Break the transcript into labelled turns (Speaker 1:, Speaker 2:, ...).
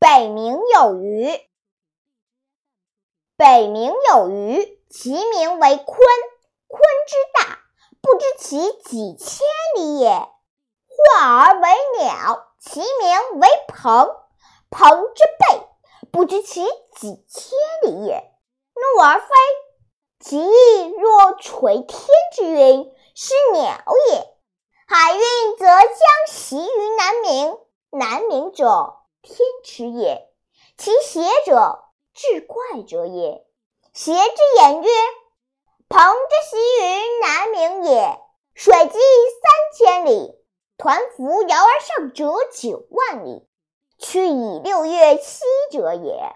Speaker 1: 北冥有鱼。北冥有鱼，其名为鲲。鲲之大，不知其几千里也。化而为鸟，其名为鹏。鹏之背，不知其几千里也。怒而飞，其翼若垂天之云，是鸟也。海运则将徙于南冥，南冥者，天池也。其邪者，志怪者也。邪之言曰：鹏之徙于南冥也。水击三千里，抟扶摇而上者九万里，去以六月息者也。